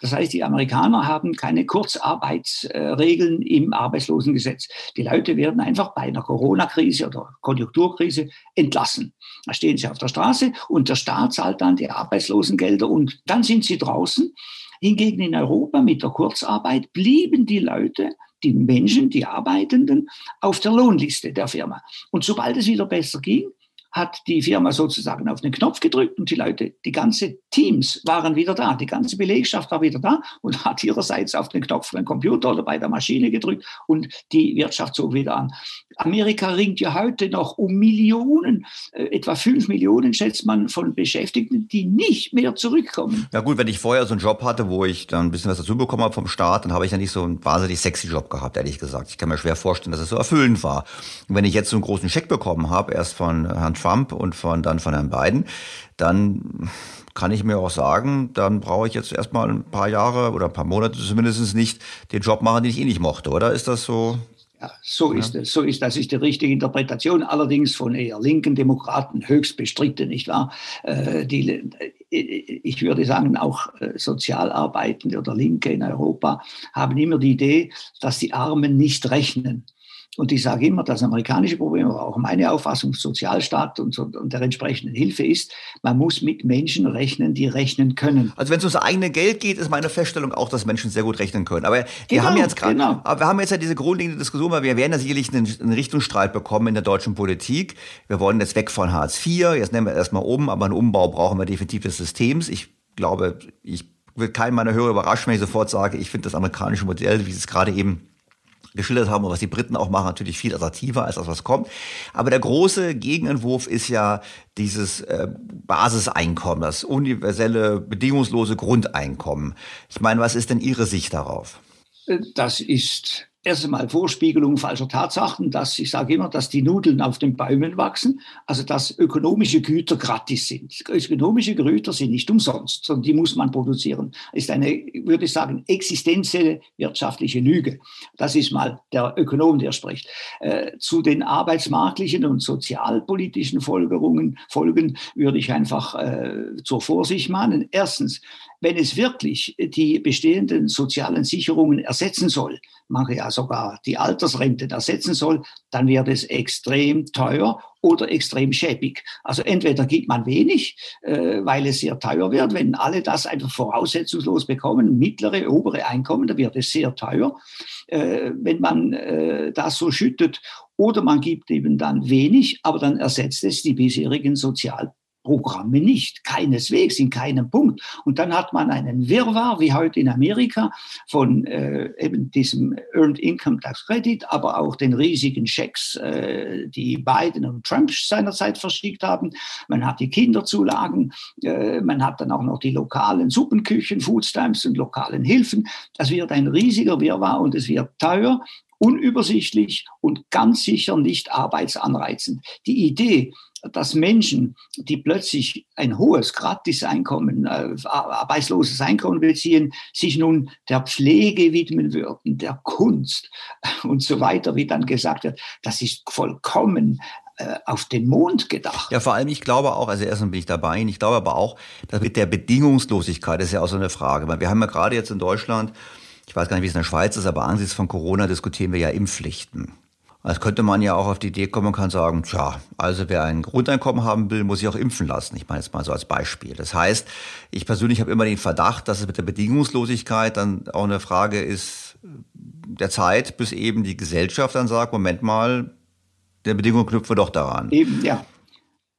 Das heißt, die Amerikaner haben keine Kurzarbeitsregeln im Arbeitslosengesetz. Die Leute werden einfach bei einer Corona-Krise oder Konjunkturkrise entlassen. Da stehen sie auf der Straße und der Staat zahlt dann die Arbeitslosengelder und dann sind sie draußen. Hingegen in Europa mit der Kurzarbeit blieben die Leute die Menschen, die Arbeitenden, auf der Lohnliste der Firma. Und sobald es wieder besser ging, hat die Firma sozusagen auf den Knopf gedrückt und die Leute, die ganze Teams waren wieder da, die ganze Belegschaft war wieder da und *laughs* hat ihrerseits auf den Knopf beim Computer oder bei der Maschine gedrückt und die Wirtschaft zog wieder an. Amerika ringt ja heute noch um Millionen, äh, etwa fünf Millionen schätzt man von Beschäftigten, die nicht mehr zurückkommen. Ja gut, wenn ich vorher so einen Job hatte, wo ich dann ein bisschen was dazu bekommen habe vom Staat, dann habe ich ja nicht so einen wahnsinnig sexy Job gehabt, ehrlich gesagt. Ich kann mir schwer vorstellen, dass es so erfüllend war. Und wenn ich jetzt so einen großen Scheck bekommen habe, erst von Herrn Trump und von, dann von Herrn Biden, dann kann ich mir auch sagen, dann brauche ich jetzt erstmal ein paar Jahre oder ein paar Monate zumindest nicht den Job machen, den ich eh nicht mochte, oder? Ist das so? Ja, so ist es. So ist das ist die richtige Interpretation, allerdings von eher linken Demokraten höchst bestritten, nicht wahr? Äh, die, ich würde sagen, auch äh, Sozialarbeitende oder Linke in Europa haben immer die Idee, dass die Armen nicht rechnen. Und ich sage immer, das amerikanische Problem, aber auch meine Auffassung, Sozialstaat und, und der entsprechenden Hilfe ist, man muss mit Menschen rechnen, die rechnen können. Also wenn es ums eigene Geld geht, ist meine Feststellung auch, dass Menschen sehr gut rechnen können. Aber wir genau, haben jetzt gerade, genau. aber wir haben jetzt ja diese grundlegende Diskussion, weil wir werden ja sicherlich einen, einen Richtungsstreit bekommen in der deutschen Politik. Wir wollen jetzt weg von Hartz IV, jetzt nehmen wir erstmal um, aber einen Umbau brauchen wir definitiv des Systems. Ich glaube, ich will keinen meiner Hörer überraschen, wenn ich sofort sage, ich finde das amerikanische Modell, wie es gerade eben geschildert haben und was die Briten auch machen, natürlich viel attraktiver als das, was kommt. Aber der große Gegenentwurf ist ja dieses äh, Basiseinkommen, das universelle, bedingungslose Grundeinkommen. Ich meine, was ist denn Ihre Sicht darauf? Das ist erst einmal Vorspiegelung falscher Tatsachen, dass ich sage immer, dass die Nudeln auf den Bäumen wachsen, also dass ökonomische Güter gratis sind. Ökonomische Güter sind nicht umsonst, sondern die muss man produzieren. Ist eine, würde ich sagen, existenzielle wirtschaftliche Lüge. Das ist mal der Ökonom, der spricht. Äh, zu den arbeitsmarktlichen und sozialpolitischen Folgerungen, Folgen würde ich einfach äh, zur Vorsicht mahnen. Erstens, wenn es wirklich die bestehenden sozialen Sicherungen ersetzen soll, manche ja sogar die Altersrente ersetzen soll, dann wird es extrem teuer oder extrem schäbig. Also entweder gibt man wenig, äh, weil es sehr teuer wird. Wenn alle das einfach voraussetzungslos bekommen, mittlere, obere Einkommen, dann wird es sehr teuer. Äh, wenn man äh, das so schüttet oder man gibt eben dann wenig, aber dann ersetzt es die bisherigen Sozial Programme nicht, keineswegs, in keinem Punkt. Und dann hat man einen Wirrwarr, wie heute in Amerika, von äh, eben diesem Earned Income Tax Credit, aber auch den riesigen Schecks, äh, die Biden und Trump seinerzeit verschickt haben. Man hat die Kinderzulagen, äh, man hat dann auch noch die lokalen Suppenküchen, Foodstamps und lokalen Hilfen. Das wird ein riesiger Wirrwarr und es wird teuer unübersichtlich und ganz sicher nicht arbeitsanreizend. Die Idee, dass Menschen, die plötzlich ein hohes Gratiseinkommen, äh, arbeitsloses Einkommen beziehen, sich nun der Pflege widmen würden, der Kunst *laughs* und so weiter, wie dann gesagt wird, das ist vollkommen äh, auf den Mond gedacht. Ja, vor allem, ich glaube auch, also erstens bin ich dabei, ich glaube aber auch, dass mit der Bedingungslosigkeit, das ist ja auch so eine Frage, weil wir haben ja gerade jetzt in Deutschland, ich weiß gar nicht, wie es in der Schweiz ist, aber angesichts von Corona diskutieren wir ja Impfpflichten. Als könnte man ja auch auf die Idee kommen und kann sagen, tja, also wer ein Grundeinkommen haben will, muss sich auch impfen lassen. Ich meine jetzt mal so als Beispiel. Das heißt, ich persönlich habe immer den Verdacht, dass es mit der Bedingungslosigkeit dann auch eine Frage ist der Zeit, bis eben die Gesellschaft dann sagt, Moment mal, der Bedingung knüpfen wir doch daran. Eben, ja.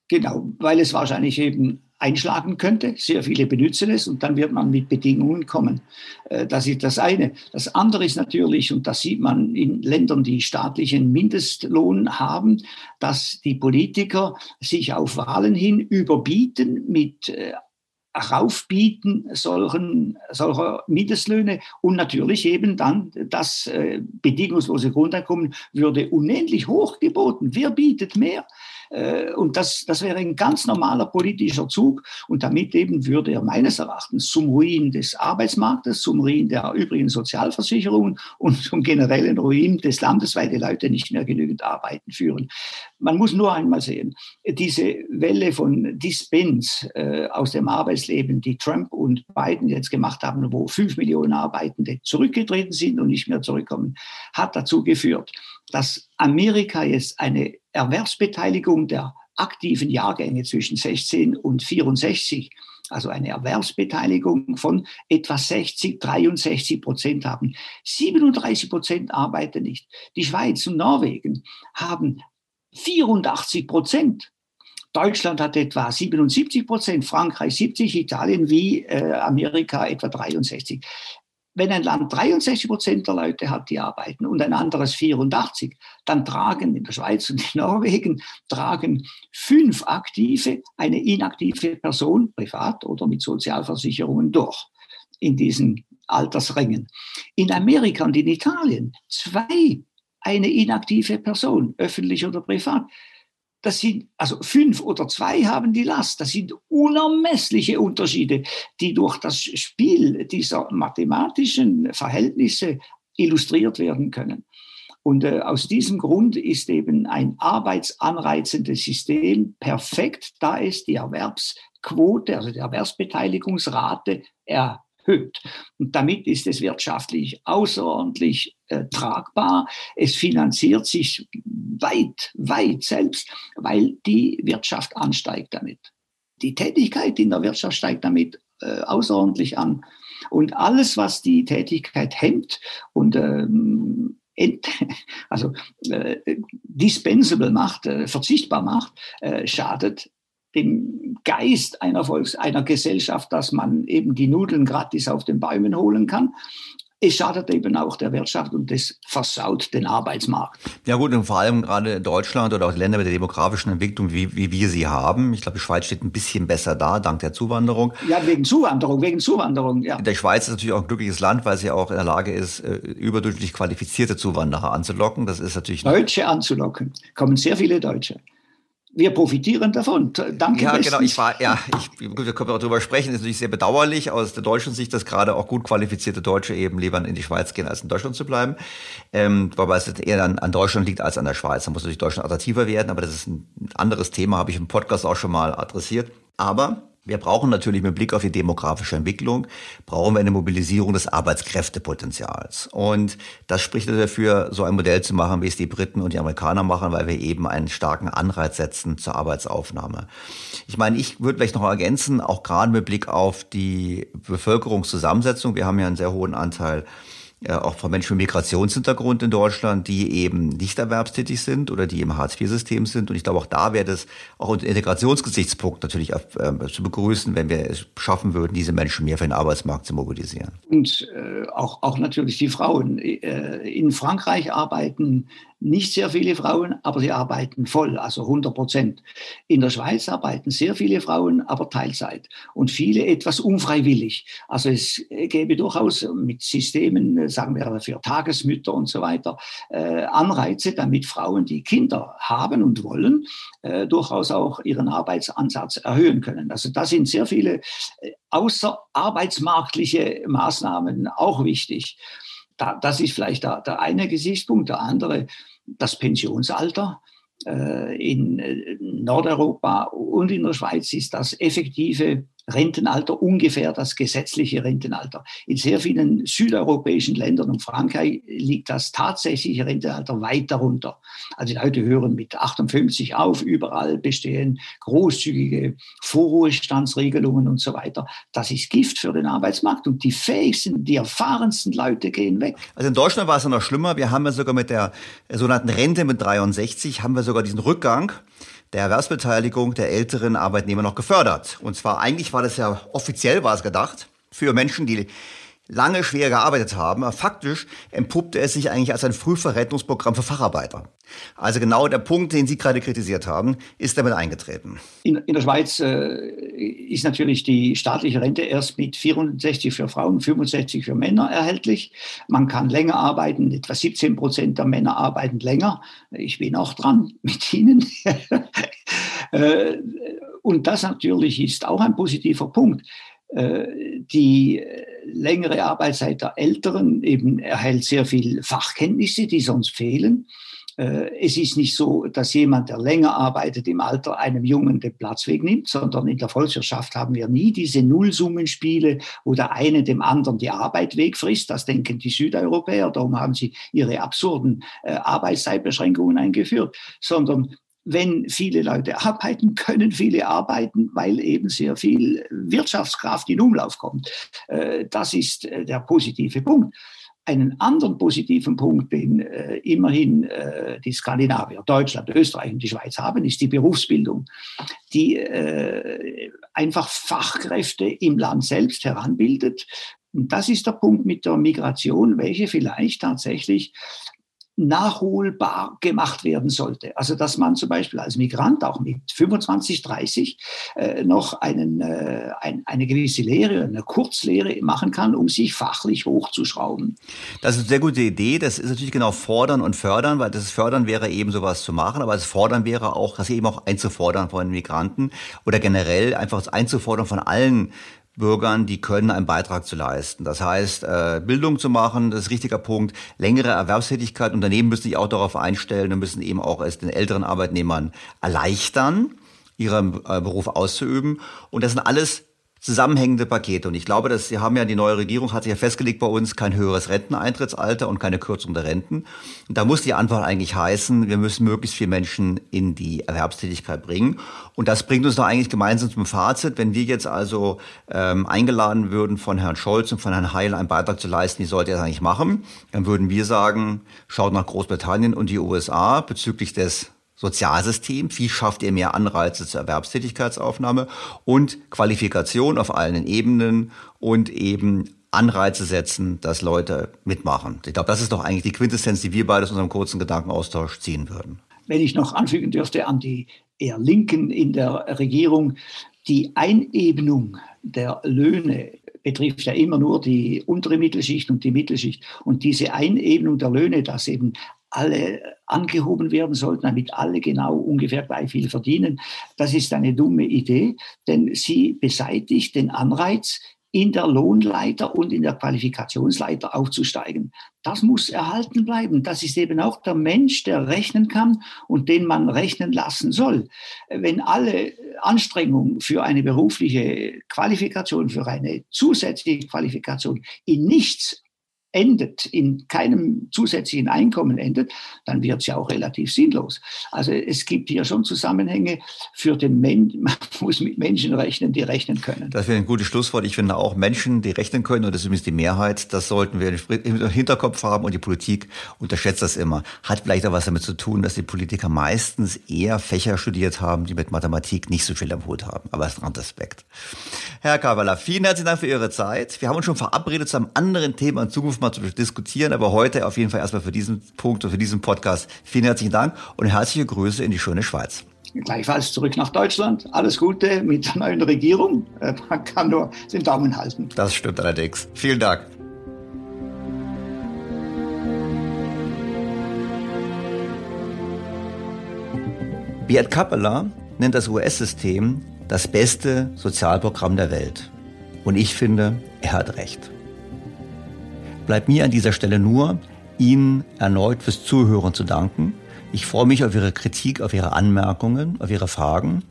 Genau, weil es wahrscheinlich eben einschlagen könnte. Sehr viele benutzen es und dann wird man mit Bedingungen kommen. Äh, das ist das eine. Das andere ist natürlich, und das sieht man in Ländern, die staatlichen Mindestlohn haben, dass die Politiker sich auf Wahlen hin überbieten mit äh, raufbieten solchen, solcher Mindestlöhne und natürlich eben dann das äh, bedingungslose Grundeinkommen würde unendlich hoch geboten. Wer bietet mehr? Äh, und das, das wäre ein ganz normaler politischer Zug. Und damit eben würde er meines Erachtens zum Ruin des Arbeitsmarktes, zum Ruin der übrigen Sozialversicherungen und zum generellen Ruin des Landes, weil die Leute nicht mehr genügend arbeiten führen. Man muss nur einmal sehen, diese Welle von Dispens äh, aus dem Arbeitsleben, die Trump und Biden jetzt gemacht haben, wo fünf Millionen Arbeitende zurückgetreten sind und nicht mehr zurückkommen, hat dazu geführt, dass Amerika jetzt eine Erwerbsbeteiligung der aktiven Jahrgänge zwischen 16 und 64, also eine Erwerbsbeteiligung von etwa 60, 63 Prozent haben. 37 Prozent arbeiten nicht. Die Schweiz und Norwegen haben 84 Prozent. Deutschland hat etwa 77 Prozent, Frankreich 70, Italien wie äh, Amerika etwa 63 wenn ein Land 63 Prozent der Leute hat, die arbeiten und ein anderes 84, dann tragen in der Schweiz und in Norwegen tragen fünf Aktive eine inaktive Person, privat oder mit Sozialversicherungen durch in diesen Altersrängen. In Amerika und in Italien zwei eine inaktive Person, öffentlich oder privat das sind, also fünf oder zwei haben die Last. Das sind unermessliche Unterschiede, die durch das Spiel dieser mathematischen Verhältnisse illustriert werden können. Und äh, aus diesem Grund ist eben ein arbeitsanreizendes System perfekt, da es die Erwerbsquote, also die Erwerbsbeteiligungsrate erhöht. Und damit ist es wirtschaftlich außerordentlich äh, tragbar. Es finanziert sich weit, weit selbst, weil die Wirtschaft ansteigt damit. Die Tätigkeit in der Wirtschaft steigt damit äh, außerordentlich an. Und alles, was die Tätigkeit hemmt und ähm, *laughs* also äh, dispensable macht, äh, verzichtbar macht, äh, schadet dem Geist einer Volks-, einer Gesellschaft, dass man eben die Nudeln gratis auf den Bäumen holen kann es schadet eben auch der Wirtschaft und es versaut den Arbeitsmarkt. Ja gut, und vor allem gerade Deutschland oder auch Länder mit der demografischen Entwicklung, wie, wie wir sie haben. Ich glaube, die Schweiz steht ein bisschen besser da, dank der Zuwanderung. Ja, wegen Zuwanderung, wegen Zuwanderung, ja. Der Schweiz ist natürlich auch ein glückliches Land, weil sie auch in der Lage ist, äh, überdurchschnittlich qualifizierte Zuwanderer anzulocken. Das ist natürlich... Deutsche anzulocken. Kommen sehr viele Deutsche wir profitieren davon. Danke. Ja, bestens. genau. Ich war, ja, ich, wir können auch darüber sprechen. Das ist natürlich sehr bedauerlich aus der deutschen Sicht, dass gerade auch gut qualifizierte Deutsche eben lieber in die Schweiz gehen, als in Deutschland zu bleiben. Ähm, wobei es eher an, an Deutschland liegt als an der Schweiz. Da muss natürlich Deutschland attraktiver werden, aber das ist ein anderes Thema, habe ich im Podcast auch schon mal adressiert. Aber wir brauchen natürlich mit Blick auf die demografische Entwicklung, brauchen wir eine Mobilisierung des Arbeitskräftepotenzials. Und das spricht dafür, so ein Modell zu machen, wie es die Briten und die Amerikaner machen, weil wir eben einen starken Anreiz setzen zur Arbeitsaufnahme. Ich meine, ich würde vielleicht noch ergänzen, auch gerade mit Blick auf die Bevölkerungszusammensetzung. Wir haben ja einen sehr hohen Anteil ja, auch von Menschen mit Migrationshintergrund in Deutschland, die eben nicht erwerbstätig sind oder die im Hartz-IV-System sind. Und ich glaube, auch da wäre das auch unter Integrationsgesichtspunkt natürlich äh, zu begrüßen, wenn wir es schaffen würden, diese Menschen mehr für den Arbeitsmarkt zu mobilisieren. Und äh, auch, auch natürlich die Frauen. Äh, in Frankreich arbeiten nicht sehr viele Frauen, aber sie arbeiten voll, also 100 Prozent. In der Schweiz arbeiten sehr viele Frauen, aber Teilzeit und viele etwas unfreiwillig. Also es gäbe durchaus mit Systemen, sagen wir für Tagesmütter und so weiter, äh, Anreize, damit Frauen, die Kinder haben und wollen, äh, durchaus auch ihren Arbeitsansatz erhöhen können. Also da sind sehr viele äh, außerarbeitsmarktliche Maßnahmen auch wichtig. Da, das ist vielleicht der, der eine Gesichtspunkt. Der andere, das Pensionsalter. Äh, in äh, Nordeuropa und in der Schweiz ist das effektive Rentenalter ungefähr das gesetzliche Rentenalter. In sehr vielen südeuropäischen Ländern und Frankreich liegt das tatsächliche Rentenalter weit darunter. Also die Leute hören mit 58 auf, überall bestehen großzügige Vorruhestandsregelungen und so weiter. Das ist Gift für den Arbeitsmarkt und die fähigsten, die erfahrensten Leute gehen weg. Also in Deutschland war es noch schlimmer. Wir haben ja sogar mit der sogenannten Rente mit 63 haben wir sogar diesen Rückgang der Erwerbsbeteiligung der älteren Arbeitnehmer noch gefördert. Und zwar eigentlich war das ja offiziell war es gedacht für Menschen, die lange schwer gearbeitet haben. Aber faktisch entpuppte es sich eigentlich als ein Frühverrentungsprogramm für Facharbeiter. Also genau der Punkt, den Sie gerade kritisiert haben, ist damit eingetreten. In, in der Schweiz äh, ist natürlich die staatliche Rente erst mit 64 für Frauen, 65 für Männer erhältlich. Man kann länger arbeiten, etwa 17 Prozent der Männer arbeiten länger. Ich bin auch dran *laughs* mit Ihnen. *laughs* äh, und das natürlich ist auch ein positiver Punkt. Äh, die längere Arbeitszeit der Älteren eben erhält sehr viel Fachkenntnisse, die sonst fehlen. Äh, es ist nicht so, dass jemand, der länger arbeitet, im Alter einem Jungen den Platz wegnimmt, sondern in der Volkswirtschaft haben wir nie diese Nullsummenspiele, wo der eine dem anderen die Arbeit wegfrisst. Das denken die Südeuropäer. Darum haben sie ihre absurden äh, Arbeitszeitbeschränkungen eingeführt, sondern wenn viele Leute arbeiten, können viele arbeiten, weil eben sehr viel Wirtschaftskraft in Umlauf kommt. Äh, das ist äh, der positive Punkt. Einen anderen positiven Punkt, den äh, immerhin die Skandinavier, Deutschland, Österreich und die Schweiz haben, ist die Berufsbildung, die einfach Fachkräfte im Land selbst heranbildet. Und das ist der Punkt mit der Migration, welche vielleicht tatsächlich nachholbar gemacht werden sollte. Also dass man zum Beispiel als Migrant auch mit 25, 30 äh, noch einen, äh, ein, eine gewisse Lehre, eine Kurzlehre machen kann, um sich fachlich hochzuschrauben. Das ist eine sehr gute Idee. Das ist natürlich genau fordern und fördern, weil das Fördern wäre eben sowas zu machen, aber das Fordern wäre auch, das eben auch einzufordern von Migranten oder generell einfach einzufordern von allen Bürgern, die können einen Beitrag zu leisten. Das heißt, äh, Bildung zu machen, das ist ein richtiger Punkt. Längere Erwerbstätigkeit. Unternehmen müssen sich auch darauf einstellen und müssen eben auch es den älteren Arbeitnehmern erleichtern, ihren äh, Beruf auszuüben. Und das sind alles zusammenhängende Pakete. Und ich glaube, dass Sie haben ja, die neue Regierung hat sich ja festgelegt bei uns, kein höheres Renteneintrittsalter und keine Kürzung der Renten. Und da muss die Antwort eigentlich heißen, wir müssen möglichst viele Menschen in die Erwerbstätigkeit bringen. Und das bringt uns doch eigentlich gemeinsam zum Fazit. Wenn wir jetzt also ähm, eingeladen würden von Herrn Scholz und von Herrn Heil einen Beitrag zu leisten, die sollte er das eigentlich machen, dann würden wir sagen, schaut nach Großbritannien und die USA bezüglich des Sozialsystem. Wie schafft ihr mehr Anreize zur Erwerbstätigkeitsaufnahme und Qualifikation auf allen Ebenen und eben Anreize setzen, dass Leute mitmachen. Ich glaube, das ist doch eigentlich die Quintessenz, die wir beide aus unserem kurzen Gedankenaustausch ziehen würden. Wenn ich noch anfügen dürfte an die eher Linken in der Regierung, die Einebnung der Löhne betrifft ja immer nur die untere Mittelschicht und die Mittelschicht. Und diese Einebnung der Löhne, dass eben alle angehoben werden sollten, damit alle genau ungefähr gleich viel verdienen. Das ist eine dumme Idee, denn sie beseitigt den Anreiz, in der Lohnleiter und in der Qualifikationsleiter aufzusteigen. Das muss erhalten bleiben. Das ist eben auch der Mensch, der rechnen kann und den man rechnen lassen soll. Wenn alle Anstrengungen für eine berufliche Qualifikation, für eine zusätzliche Qualifikation in nichts endet, in keinem zusätzlichen Einkommen endet, dann wird es ja auch relativ sinnlos. Also es gibt hier schon Zusammenhänge für den Menschen, *laughs* man muss mit Menschen rechnen, die rechnen können. Das wäre ein gutes Schlusswort. Ich finde auch Menschen, die rechnen können, und das ist übrigens die Mehrheit, das sollten wir im Hinterkopf haben und die Politik unterschätzt das immer. Hat vielleicht auch was damit zu tun, dass die Politiker meistens eher Fächer studiert haben, die mit Mathematik nicht so viel am Hut haben. Aber das ist ein anderer Aspekt. Herr Kavala, vielen herzlichen Dank für Ihre Zeit. Wir haben uns schon verabredet zu einem anderen Thema in Zukunft mal zu diskutieren. Aber heute auf jeden Fall erstmal für diesen Punkt und für diesen Podcast vielen herzlichen Dank und herzliche Grüße in die schöne Schweiz. Gleichfalls zurück nach Deutschland. Alles Gute mit der neuen Regierung. Äh, man kann nur den Daumen halten. Das stimmt allerdings. Vielen Dank. Beat Kappeler nennt das US-System das beste Sozialprogramm der Welt. Und ich finde, er hat recht bleibt mir an dieser Stelle nur, Ihnen erneut fürs Zuhören zu danken. Ich freue mich auf Ihre Kritik, auf Ihre Anmerkungen, auf Ihre Fragen.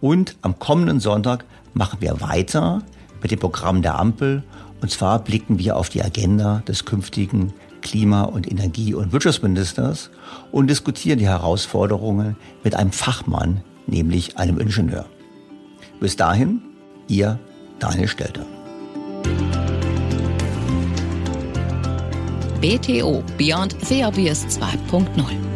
Und am kommenden Sonntag machen wir weiter mit dem Programm der Ampel. Und zwar blicken wir auf die Agenda des künftigen Klima- und Energie- und Wirtschaftsministers und diskutieren die Herausforderungen mit einem Fachmann, nämlich einem Ingenieur. Bis dahin, Ihr Daniel Stelter. BTO Beyond the Obvious 2.0.